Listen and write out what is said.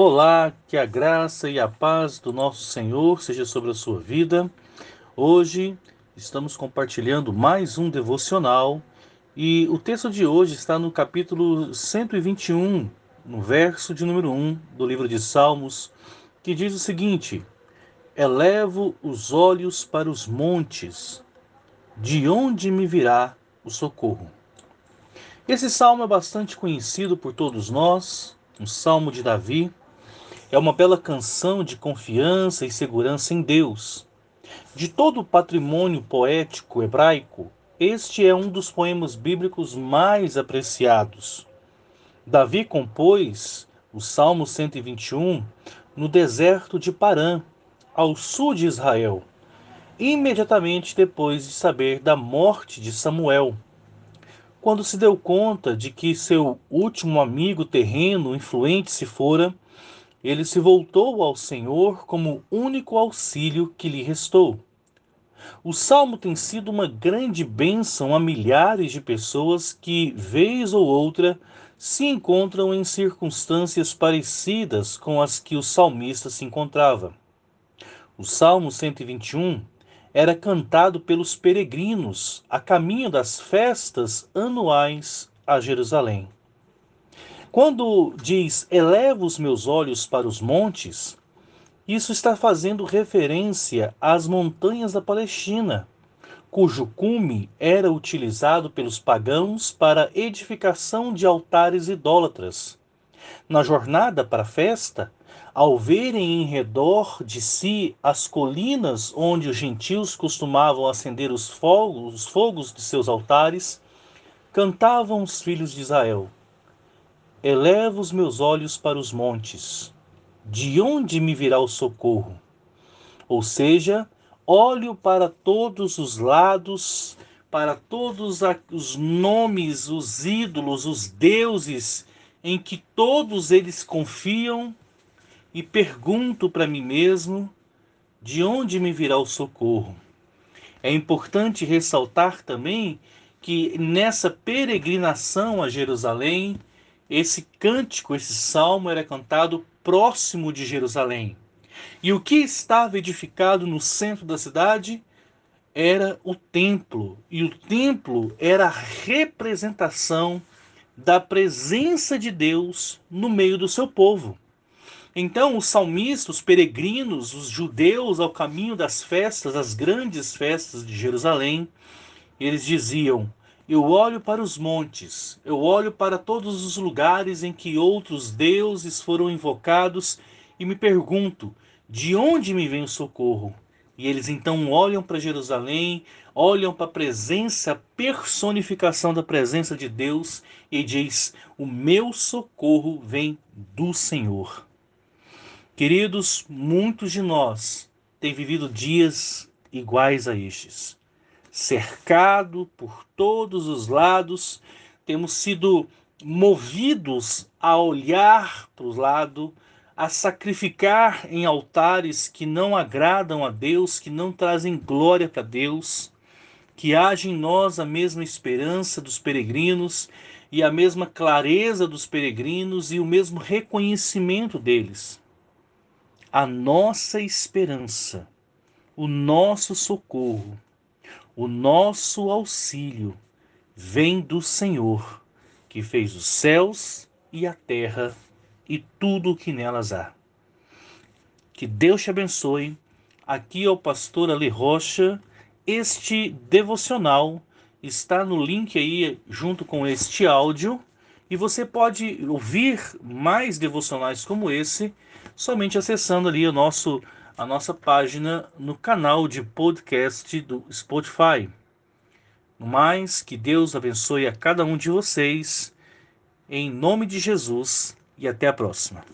Olá, que a graça e a paz do nosso Senhor seja sobre a sua vida. Hoje estamos compartilhando mais um devocional e o texto de hoje está no capítulo 121, no verso de número 1 do livro de Salmos, que diz o seguinte: Elevo os olhos para os montes, de onde me virá o socorro? Esse salmo é bastante conhecido por todos nós, um salmo de Davi é uma bela canção de confiança e segurança em Deus. De todo o patrimônio poético hebraico, este é um dos poemas bíblicos mais apreciados. Davi compôs o Salmo 121 no deserto de Parã, ao sul de Israel, imediatamente depois de saber da morte de Samuel. Quando se deu conta de que seu último amigo terreno influente se fora, ele se voltou ao Senhor como único auxílio que lhe restou. O salmo tem sido uma grande bênção a milhares de pessoas que, vez ou outra, se encontram em circunstâncias parecidas com as que o salmista se encontrava. O Salmo 121 era cantado pelos peregrinos a caminho das festas anuais a Jerusalém. Quando diz eleva os meus olhos para os montes, isso está fazendo referência às montanhas da Palestina, cujo cume era utilizado pelos pagãos para edificação de altares idólatras. Na jornada para a festa, ao verem em redor de si as colinas onde os gentios costumavam acender os fogos, os fogos de seus altares, cantavam os filhos de Israel: Elevo os meus olhos para os montes. De onde me virá o socorro? Ou seja, olho para todos os lados, para todos os nomes, os ídolos, os deuses em que todos eles confiam e pergunto para mim mesmo: de onde me virá o socorro? É importante ressaltar também que nessa peregrinação a Jerusalém, esse cântico, esse salmo era cantado próximo de Jerusalém. E o que estava edificado no centro da cidade era o templo. E o templo era a representação da presença de Deus no meio do seu povo. Então, os salmistas, os peregrinos, os judeus ao caminho das festas, as grandes festas de Jerusalém, eles diziam: eu olho para os montes, eu olho para todos os lugares em que outros deuses foram invocados e me pergunto: de onde me vem o socorro? E eles então olham para Jerusalém, olham para a presença, a personificação da presença de Deus e diz: "O meu socorro vem do Senhor". Queridos, muitos de nós têm vivido dias iguais a estes cercado por todos os lados, temos sido movidos a olhar para o lado, a sacrificar em altares que não agradam a Deus, que não trazem glória para Deus, que haja em nós a mesma esperança dos peregrinos e a mesma clareza dos peregrinos e o mesmo reconhecimento deles. A nossa esperança, o nosso socorro o nosso auxílio vem do Senhor, que fez os céus e a terra e tudo o que nelas há. Que Deus te abençoe. Aqui é o pastor Ale Rocha. Este devocional está no link aí junto com este áudio e você pode ouvir mais devocionais como esse somente acessando ali o nosso a nossa página no canal de podcast do Spotify. No mais, que Deus abençoe a cada um de vocês, em nome de Jesus, e até a próxima.